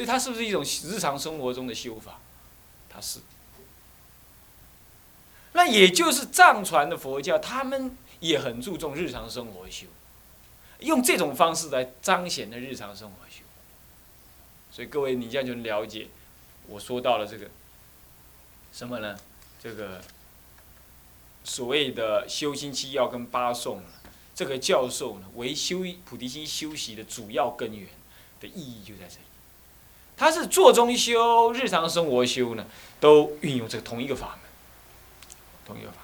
所以它是不是一种日常生活中的修法？它是。那也就是藏传的佛教，他们也很注重日常生活修，用这种方式来彰显的日常生活修。所以各位，你这样就了解，我说到了这个什么呢？这个所谓的修心七要跟八颂，这个教授呢，为修菩提心修习的主要根源的意义就在这里。他是做中修、日常生活修呢，都运用这个同一个法门。同一个法，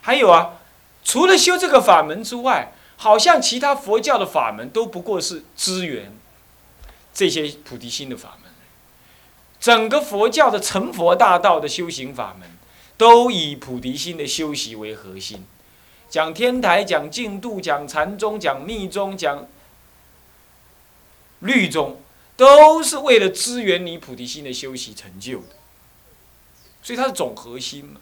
还有啊，除了修这个法门之外，好像其他佛教的法门都不过是支援这些菩提心的法门。整个佛教的成佛大道的修行法门，都以菩提心的修习为核心。讲天台，讲净土，讲禅宗，讲密宗，讲律宗，都是为了支援你菩提心的修习成就的。所以它是总核心嘛。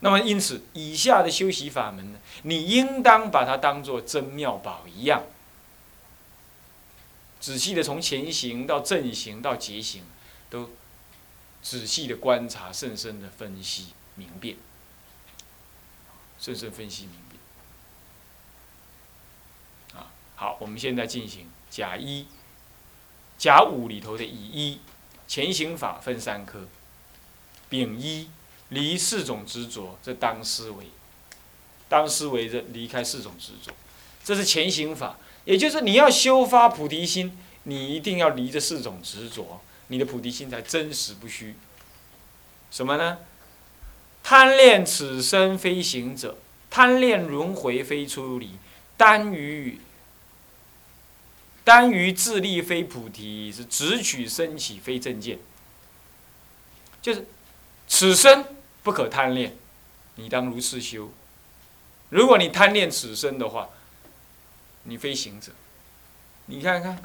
那么，因此，以下的修习法门呢，你应当把它当做真妙宝一样，仔细的从前行到正行到结行，都仔细的观察，深深的分析明辨，深深分析明辨。啊，好，我们现在进行甲一、甲五里头的乙一前行法分三科，丙一。离四种执着，这当思维，当思维的离开四种执着，这是前行法。也就是你要修发菩提心，你一定要离这四种执着，你的菩提心才真实不虚。什么呢？贪恋此生非行者，贪恋轮回非出离，单于单于自利非菩提，是直取升起非正见。就是此生。不可贪恋，你当如是修。如果你贪恋此生的话，你非行者。你看看，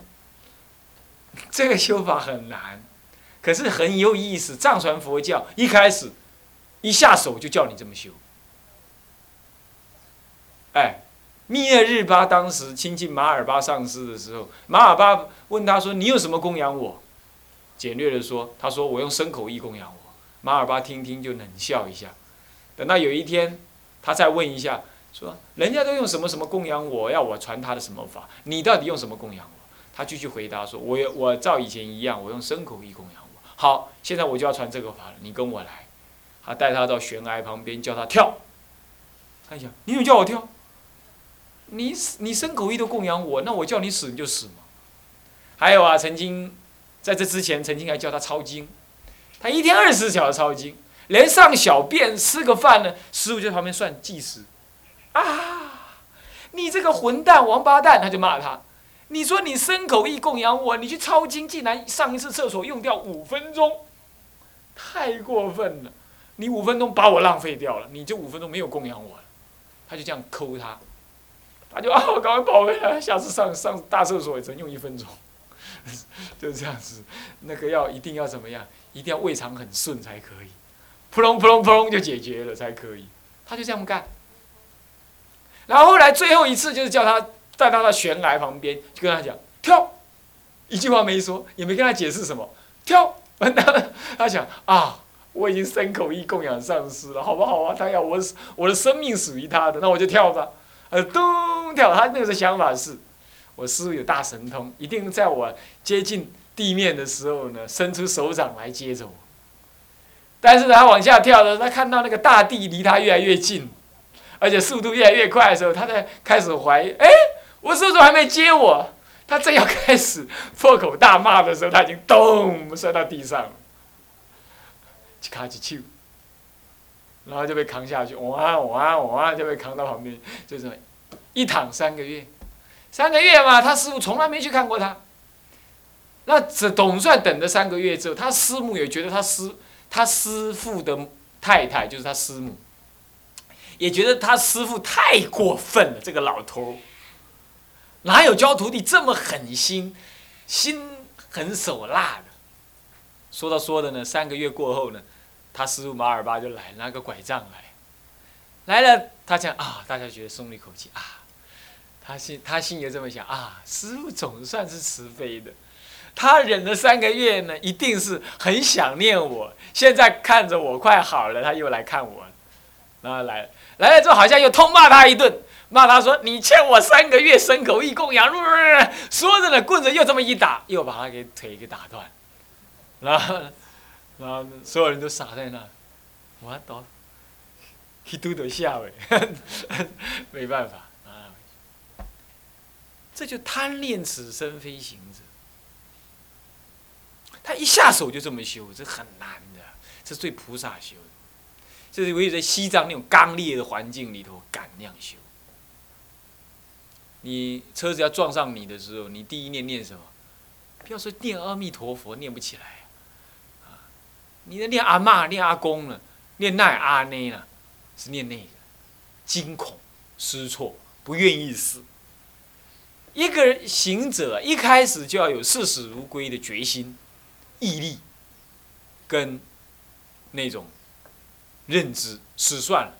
这个修法很难，可是很有意思。藏传佛教一开始一下手就叫你这么修。哎，密勒日巴当时亲近马尔巴上师的时候，马尔巴问他说：“你有什么供养我？”简略的说，他说：“我用牲口意供养我。”马尔巴听听就冷笑一下，等到有一天，他再问一下，说：“人家都用什么什么供养我，要我传他的什么法？你到底用什么供养我？”他继续回答说：“我我照以前一样，我用牲口意供养我。好，现在我就要传这个法了，你跟我来。”他带他到悬崖旁边，叫他跳。他想：“你怎么叫我跳？你，你牲口意都供养我，那我叫你死你就死嘛。”还有啊，曾经在这之前，曾经还叫他抄经。他一天二十小时抄经，连上小便、吃个饭呢，师傅就在旁边算计时。啊！你这个混蛋、王八蛋，他就骂他。你说你牲口意供养我，你去抄经竟然上一次厕所用掉五分钟，太过分了！你五分钟把我浪费掉了，你这五分钟没有供养我了。他就这样抠他，他就啊，我赶快跑回来，下次上上大厕所也只能用一分钟。就是这样子，那个要一定要怎么样？一定要胃肠很顺才可以，扑隆扑隆扑隆就解决了才可以。他就这样干。然后后来最后一次就是叫他带他到悬崖旁边，就跟他讲跳，一句话没说，也没跟他解释什么，跳。他他想啊，我已经牲口意供养上师了，好不好啊？他要我我的生命属于他的，那我就跳吧。呃，咚跳。他那个时候想法是。我师傅有大神通，一定在我接近地面的时候呢，伸出手掌来接着我。但是他往下跳的时候，他看到那个大地离他越来越近，而且速度越来越快的时候，他在开始怀疑：哎，我师傅还没接我？他正要开始破口大骂的时候，他已经咚摔到地上了，一卡一手，然后就被扛下去，哇哇哇就被扛到旁边，就是一躺三个月。三个月嘛，他师傅从来没去看过他。那这总算等了三个月之后，他师母也觉得他师他师傅的太太就是他师母，也觉得他师傅太过分了。这个老头哪有教徒弟这么狠心、心狠手辣的？说到说的呢，三个月过后呢，他师傅马尔巴就来拿个拐杖来，来了，他讲啊，大家觉得松了一口气啊。他心他心里这么想啊，师傅总算是慈悲的，他忍了三个月呢，一定是很想念我。现在看着我快好了，他又来看我，然后来来了之后，好像又痛骂他一顿，骂他说：“你欠我三个月牲口一供养。”说着呢，棍子又这么一打，又把他给腿给打断，然后，然后所有人都傻在那，我倒，一嘟嘟笑哎，没办法啊，这就贪恋此生非行者。他一下手就这么修，这很难的，这是最菩萨修的，这是唯有在西藏那种刚烈的环境里头敢那样修。你车子要撞上你的时候，你第一念念什么？不要说念阿弥陀佛，念不起来！你在念阿妈、念阿公了，念那阿内了，是念那个，惊恐失措，不愿意死。一个人行者一开始就要有视死如归的决心。毅力，跟那种认知，死算了。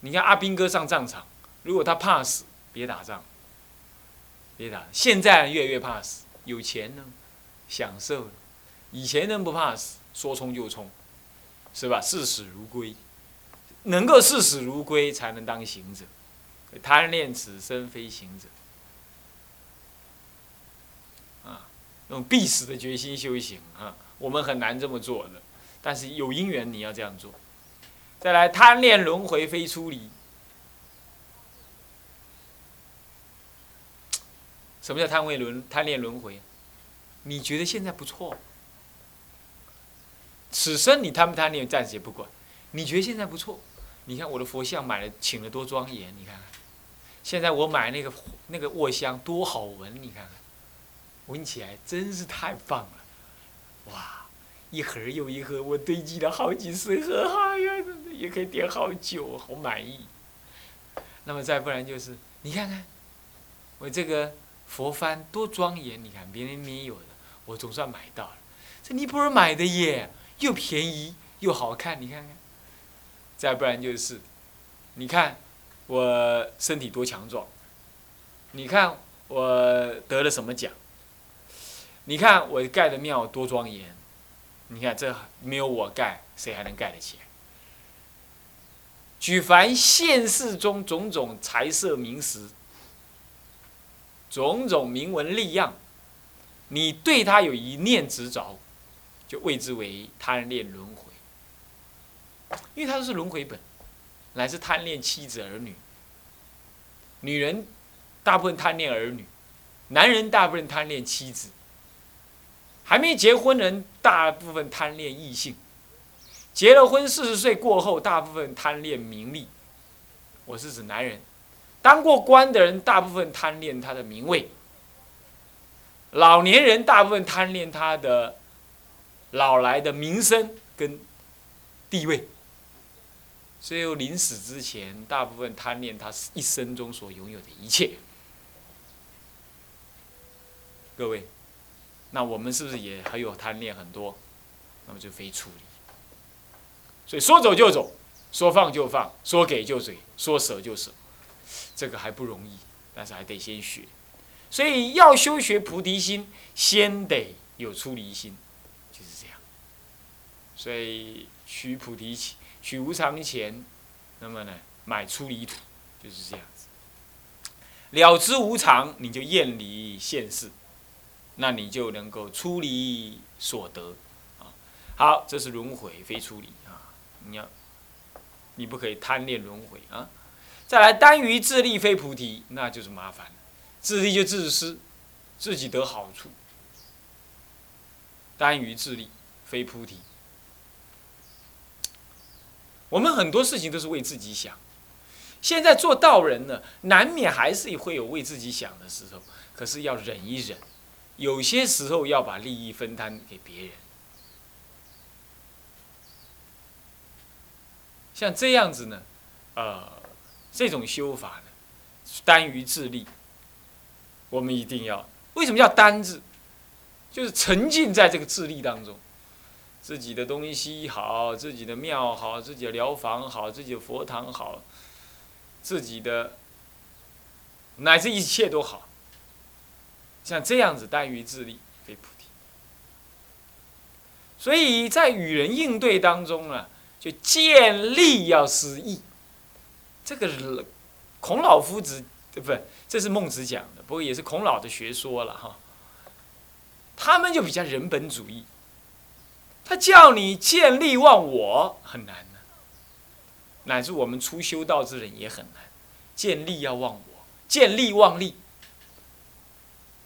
你看阿兵哥上战场，如果他怕死，别打仗，别打。现在越来越怕死，有钱呢，享受了。以前人不怕死，说冲就冲，是吧？视死如归，能够视死如归，才能当行者。贪恋此生非行者。啊用必死的决心修行啊，我们很难这么做的，但是有因缘你要这样做。再来，贪恋轮回非出离。什么叫贪为轮贪恋轮回？你觉得现在不错，此生你贪不贪恋暂时也不管。你觉得现在不错，你看我的佛像买了请了多庄严，你看看。现在我买那个那个卧香多好闻，你看看。闻起来真是太棒了，哇！一盒又一盒，我堆积了好几十盒，哎呀，也可以点好久，好满意。那么再不然就是，你看看，我这个佛幡多庄严，你看别人没有的，我总算买到了。这尼泊尔买的耶，又便宜又好看，你看看。再不然就是，你看我身体多强壮，你看我得了什么奖。你看我盖的庙多庄严，你看这没有我盖，谁还能盖得起来？举凡现世中种种财色名食，种种名闻利样，你对他有一念执着，就谓之为贪恋轮回。因为它都是轮回本，乃是贪恋妻子儿女。女人大部分贪恋儿女，男人大部分贪恋妻子。还没结婚人，大部分贪恋异性；结了婚，四十岁过后，大部分贪恋名利。我是指男人，当过官的人，大部分贪恋他的名位；老年人，大部分贪恋他的老来的名声跟地位。最后临死之前，大部分贪恋他一生中所拥有的一切。各位。那我们是不是也还有贪恋很多？那么就非处理。所以说走就走，说放就放，说给就给，说舍就舍，这个还不容易，但是还得先学。所以要修学菩提心，先得有出离心，所以取菩提，取无常钱，那么呢，买出离土，就是这样子。了知无常，你就厌离现世。那你就能够出离所得，啊，好，这是轮回非出离啊，你要，你不可以贪恋轮回啊。再来，单于自利非菩提，那就是麻烦，自利就自私，自己得好处。单于自利非菩提，我们很多事情都是为自己想，现在做道人呢，难免还是会有为自己想的时候，可是要忍一忍。有些时候要把利益分摊给别人，像这样子呢，呃，这种修法呢，单于自利，我们一定要。为什么叫单字？就是沉浸在这个自利当中，自己的东西好，自己的庙好，自己的疗房好，自己的佛堂好，自己的乃至一切都好。像这样子，单于自利非菩提。所以在与人应对当中呢，就见利要思义。这个孔老夫子，不？这是孟子讲的，不过也是孔老的学说了哈。他们就比较人本主义，他叫你见利忘我很难的，乃至我们初修道之人也很难，见利要忘我，见利忘利，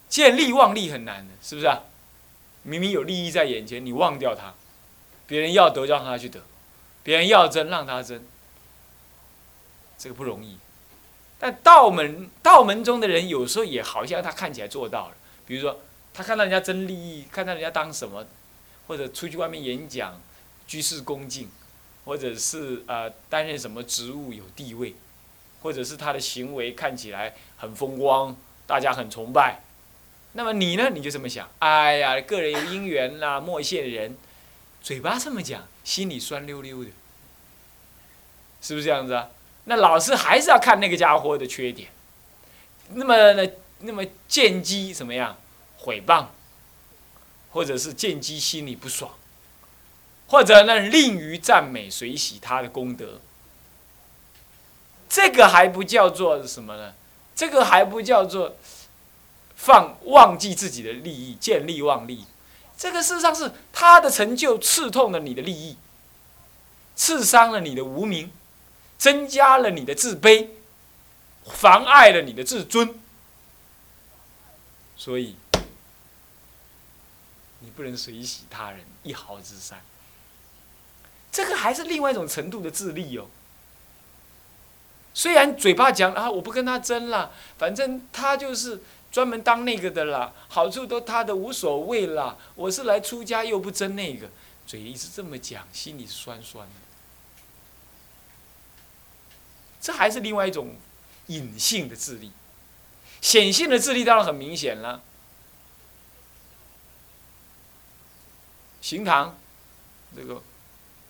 见利忘利很难的，是不是啊？明明有利益在眼前，你忘掉它，别人要得让他去得，别人要争让他争，这个不容易。但道门道门中的人有时候也好像他看起来做到了，比如说。他看到人家争利益，看到人家当什么，或者出去外面演讲，居士恭敬，或者是呃担任什么职务有地位，或者是他的行为看起来很风光，大家很崇拜。那么你呢？你就这么想？哎呀，个人有因缘啦，莫羡人。嘴巴这么讲，心里酸溜溜的，是不是这样子啊？那老师还是要看那个家伙的缺点。那么呢？那么见机怎么样？毁谤，或者是见机心里不爽，或者呢吝于赞美随喜他的功德，这个还不叫做什么呢？这个还不叫做放忘记自己的利益，见利忘利。这个事实上是他的成就刺痛了你的利益，刺伤了你的无名，增加了你的自卑，妨碍了你的自尊，所以。不能随喜他人一毫之善，这个还是另外一种程度的自利哦。虽然嘴巴讲啊，我不跟他争了，反正他就是专门当那个的啦，好处都他的无所谓啦。我是来出家又不争那个，嘴一直这么讲，心里酸酸的。这还是另外一种隐性的自利，显性的自利当然很明显了。行堂，这个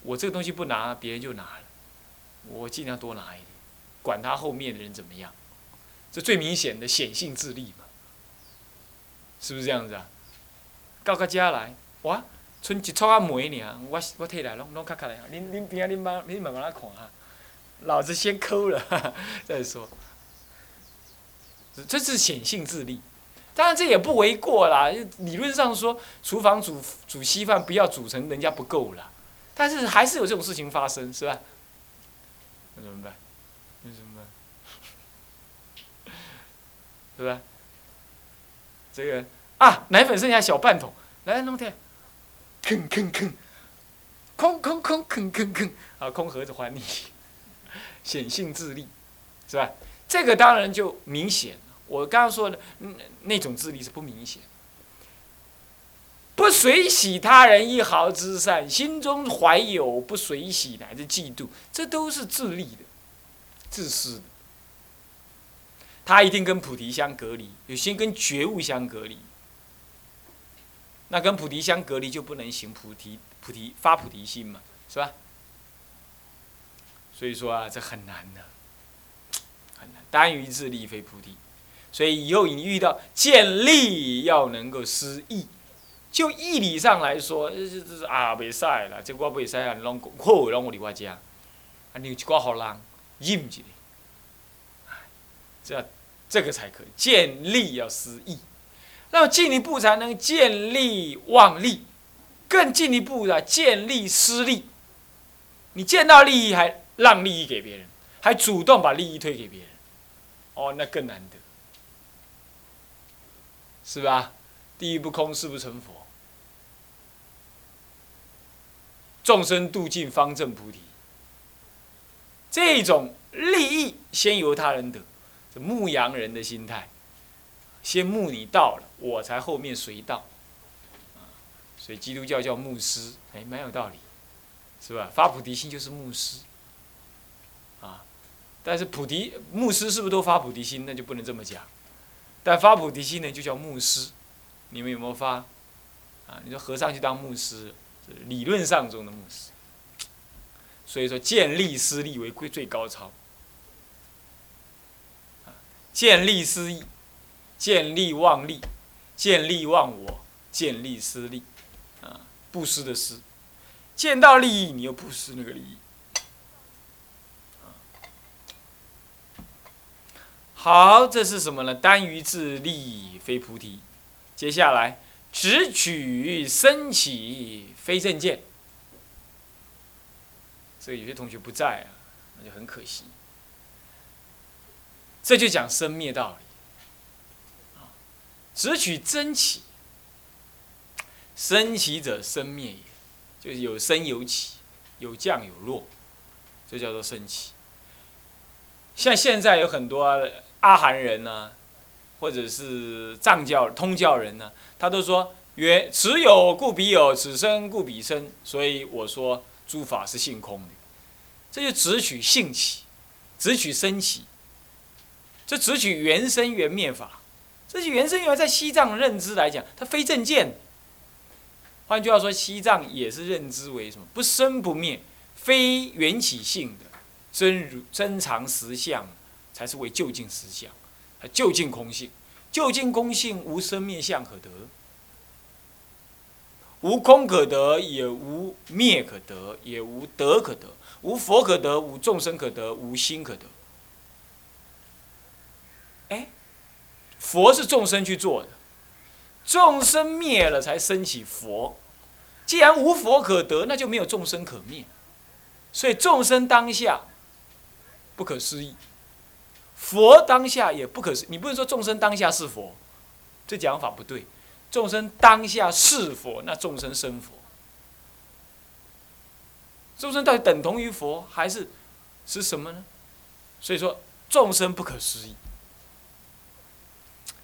我这个东西不拿，别人就拿了，我尽量多拿一点，管他后面的人怎么样，这最明显的显性自立嘛，是不是这样子啊？到个家来，哇，剩一撮啊梅尔，我我摕来拢拢卡卡来，恁恁边啊恁妈恁慢慢来看哈，老子先抠了 再说，这是显性自立。当然这也不为过啦。理论上说，厨房煮煮稀饭不要煮成人家不够啦，但是还是有这种事情发生，是吧？那怎么办？那怎么办？是吧？这个啊，奶粉剩下小半桶，来弄点，吭吭吭，空空空吭吭吭，啊，空盒子还你，显性自立，是吧？这个当然就明显。我刚刚说的，那那种智力是不明显，不随喜他人一毫之善，心中怀有不随喜乃至嫉妒，这都是自利的、自私的。他一定跟菩提相隔离，有些跟觉悟相隔离。那跟菩提相隔离，就不能行菩提、菩提发菩提心嘛，是吧？所以说啊，这很难的，很难。单于自利非菩提。所以以后你遇到见利要能够失义，就义理上来说，这这是啊，袂使啦，这我袂使啊，拢好，拢我伫我家，啊，你一寡好人忍一下，这这个才可以见利要失义，那么进一步才能见利忘利，更进一步的见利失利，你见到利益还让利益给别人，还主动把利益推给别人，哦，那更难得。是吧？地狱不空，誓不成佛。众生度尽，方证菩提。这种利益先由他人得，这牧羊人的心态，先牧你到了，我才后面随到。所以基督教叫牧师，哎，蛮有道理，是吧？发菩提心就是牧师。啊，但是菩提牧师是不是都发菩提心？那就不能这么讲。但发菩提心呢，就叫牧师。你们有没有发？啊，你说和尚去当牧师，理论上中的牧师。所以说，见利思利为最最高超。见利思义，见利忘利，见利忘我，见利思利，啊，布施的施，见到利益你又布施那个利益。好，这是什么呢？单于自利，非菩提。接下来，只取生起，非正见。这个有些同学不在啊，那就很可惜。这就讲生灭道理。只取真起，生起者生灭也，就是有生有起，有降有落，这叫做生起。像现在有很多。阿含人呢，或者是藏教、通教人呢，他都说：曰此有故彼有，此生故彼生。所以我说诸法是性空的，这就只取性起，只取生起，这只取原生原灭法。这些原生原在西藏认知来讲，它非正见。换句话说，西藏也是认知为什么不生不灭，非缘起性的真如真常实相。才是为究竟实相，啊，究竟空性，究竟空性无生灭相可得，无空可得，也无灭可得，也无得可得，无佛可得，无众生可得，无心可得。哎，佛是众生去做的，众生灭了才升起佛，既然无佛可得，那就没有众生可灭，所以众生当下不可思议。佛当下也不可思，你不能说众生当下是佛，这讲法不对。众生当下是佛，那众生生佛。众生到底等同于佛，还是是什么呢？所以说众生不可思议，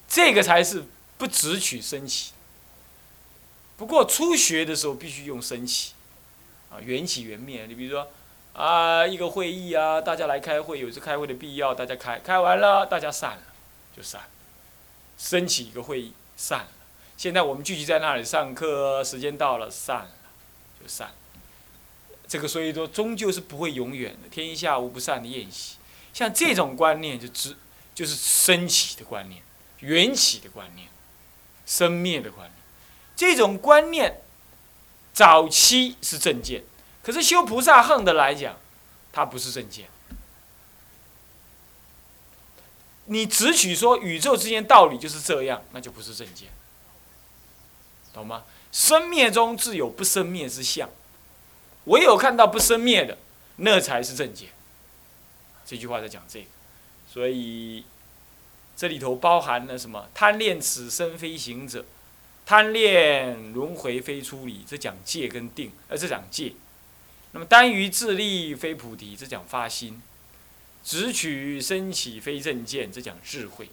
这个才是不直取升起。不过初学的时候必须用升起，啊，缘起缘灭。你比如说。啊，一个会议啊，大家来开会，有这开会的必要，大家开，开完了，大家散了，就散了，升起一个会议，散了。现在我们聚集在那里上课，时间到了，散了，就散了。这个所以说，终究是不会永远的，天下无不散的宴席。像这种观念，就只就是升起的观念，缘起的观念，生灭的观念。这种观念，早期是正见。可是修菩萨横的来讲，它不是正见。你只取说宇宙之间道理就是这样，那就不是正见，懂吗？生灭中自有不生灭之相，唯有看到不生灭的，那才是正见。这句话在讲这个，所以这里头包含了什么？贪恋此生非行者，贪恋轮回非出离，这讲戒跟定，而这讲戒。那么单于自利非菩提，这讲发心；只取升起非正见，这讲智慧。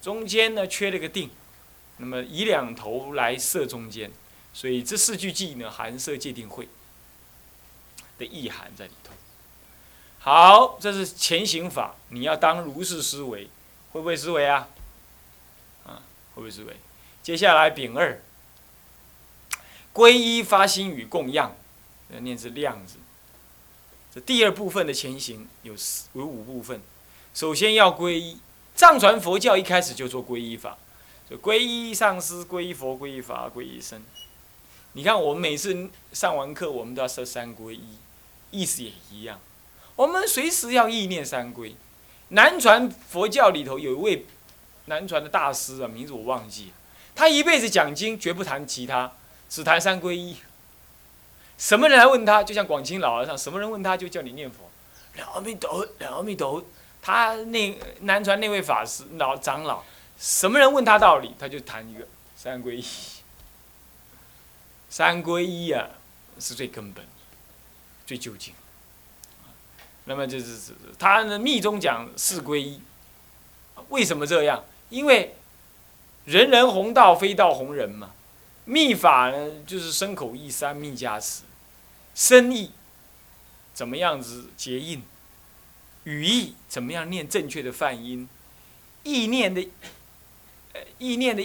中间呢缺了个定，那么以两头来摄中间，所以这四句偈呢含摄界定会的意涵在里头。好，这是前行法，你要当如是思维，会不会思维啊？啊，会不会思维？接下来丙二，皈依发心与供养。念是量子。这第二部分的前行有四有五部分。首先要皈依，藏传佛教一开始就做皈依法，就皈依上师、皈依佛、皈依法、皈依僧。你看我们每次上完课，我们都要设三皈依，意思也一样。我们随时要意念三皈。南传佛教里头有一位南传的大师啊，名字我忘记了，他一辈子讲经绝不谈其他，只谈三皈依。什么人来问他，就像广清老和尚，什么人问他就叫你念佛，两阿弥陀两，阿弥陀。他那南传那位法师老长老，什么人问他道理，他就谈一个三皈依。三皈依啊，是最根本、最究竟。那么就是是他的密宗讲四皈依，为什么这样？因为人人弘道，非道弘人嘛。密法呢，就是身口意三密加持，身意怎么样子结印，语义怎么样念正确的梵音，意念的，呃，意念的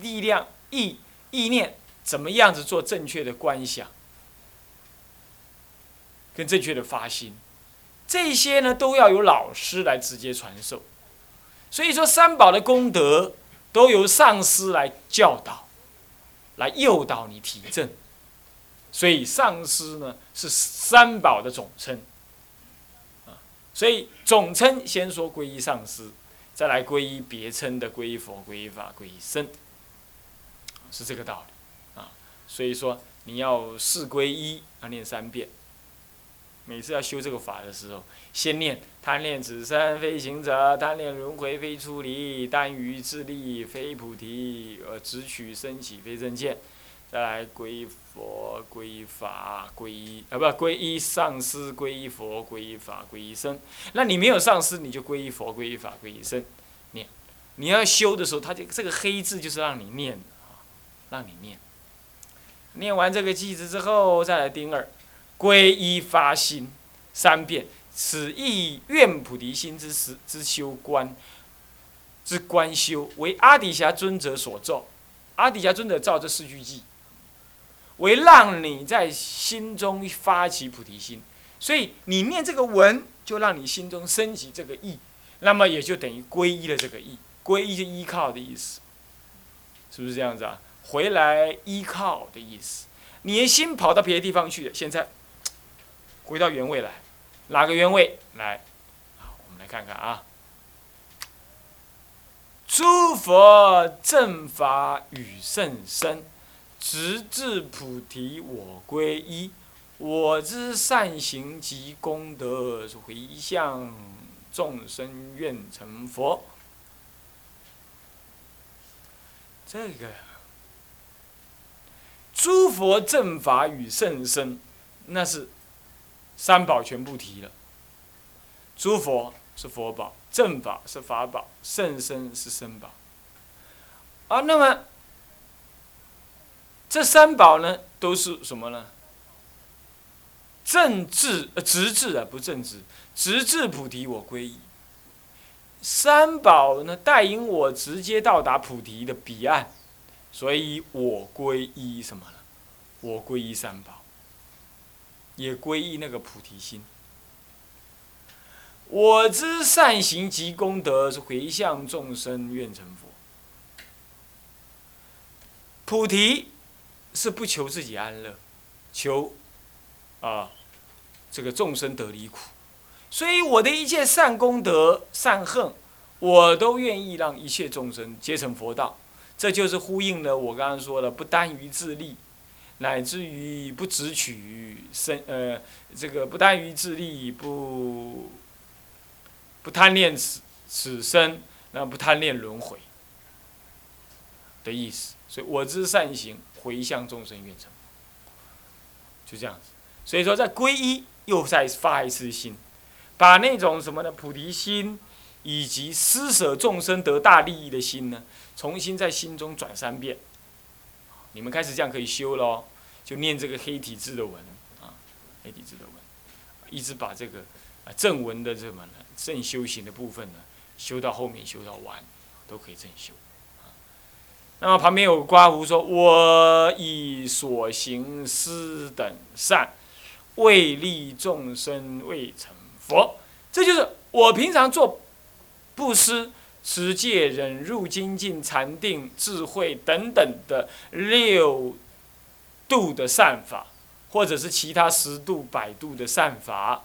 力量，意意念怎么样子做正确的观想，跟正确的发心，这些呢都要有老师来直接传授，所以说三宝的功德都由上师来教导。来诱导你提正，所以上师呢是三宝的总称。啊，所以总称先说皈依上师，再来皈依别称的皈依佛、皈依法、皈依僧，是这个道理。啊，所以说你要四皈依，要念三遍。每次要修这个法的时候，先念贪恋此生非行者，贪恋轮回非出离，耽于自利非菩提，而直取升起非正见。再来皈依佛、皈依法、皈依啊不皈依上师、皈依佛、皈依法、皈依僧。那你没有上师，你就皈依佛、皈依法、皈依僧。念，你要修的时候，他就这个黑字就是让你念的啊，让你念。念完这个句子之后，再来丁二。皈依发心三遍，此意愿菩提心之时之修观，之观修为阿底峡尊者所造。阿底峡尊者造这四句偈，为让你在心中发起菩提心。所以你念这个文，就让你心中升起这个意，那么也就等于皈依了这个意。皈依就依靠的意思，是不是这样子啊？回来依靠的意思。你的心跑到别的地方去了，现在。回到原位来，哪个原位来？好，我们来看看啊。诸佛正法与甚深，直至菩提我归依。我之善行及功德，回向众生愿成佛。这个诸佛正法与甚深，那是。三宝全部提了，诸佛是佛宝，正法是法宝，圣身是身宝。啊，那么这三宝呢，都是什么呢？正智呃，直智啊，不正直，直至菩提我归依。三宝呢，带引我直接到达菩提的彼岸，所以我归依什么呢？我归依三宝。也皈依那个菩提心。我知善行及功德，是回向众生愿成佛。菩提是不求自己安乐，求啊这个众生得离苦。所以我的一切善功德、善恨，我都愿意让一切众生皆成佛道。这就是呼应了我刚刚说的，不单于自利。乃至于不执取生，呃，这个不耽于自利，不不贪恋此此生，那不贪恋轮回的意思。所以我之善行，回向众生愿成就这样子。所以说，在皈依又再发一次心，把那种什么呢？菩提心以及施舍众生得大利益的心呢，重新在心中转三遍。你们开始这样可以修喽，就念这个黑体字的文啊，黑体字的文，一直把这个啊正文的这么呢正修行的部分呢修到后面修到完，都可以正修。啊那么旁边有刮胡说：“我以所行施等善，为利众生，未成佛。”这就是我平常做布施。持戒、忍辱、精进、禅定、智慧等等的六度的善法，或者是其他十度、百度的善法，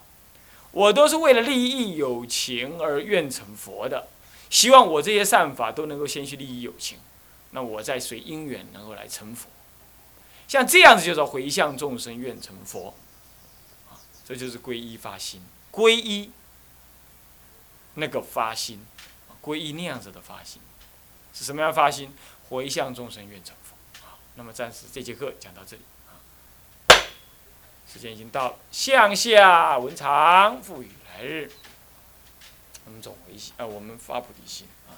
我都是为了利益有情而愿成佛的。希望我这些善法都能够先去利益有情，那我再随因缘能够来成佛。像这样子就是回向众生愿成佛，这就是皈依发心，皈依那个发心。皈依那样子的发心，是什么样发心？回向众生愿成佛。好，那么暂时这节课讲到这里啊。时间已经到了，向下文长赋予来日。我们总回心啊，我们发菩提心啊，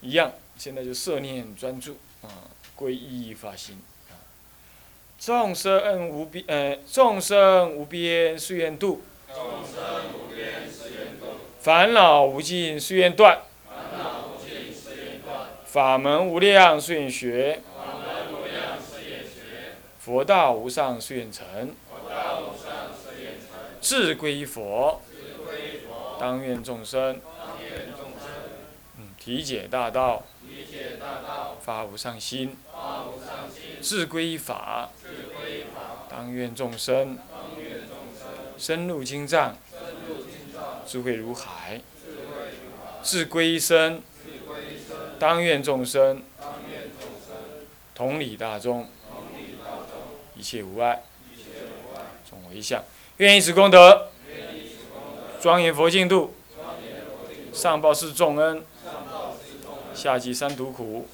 一样。现在就摄念专注啊，皈依发心啊。众生无边，呃，众生无边誓愿度。众生无边誓愿度。烦恼无尽，誓愿断；法门无量，誓愿学；佛道无上，誓愿成；智归佛，当愿众生。体解大道，发无上心；智归法，当愿众生。深入经藏，智慧如海，智归一生。当愿众生同理大众，一切无碍，总为相。愿以此功德，庄严佛净土，上报四重恩，下济三途苦。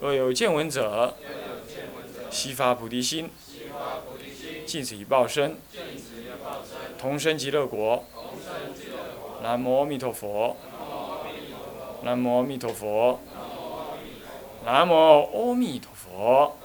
若有见闻者，悉发菩提心，尽此一报身，同生极乐国。南无阿弥陀佛。南无阿弥陀佛。南无阿弥陀佛。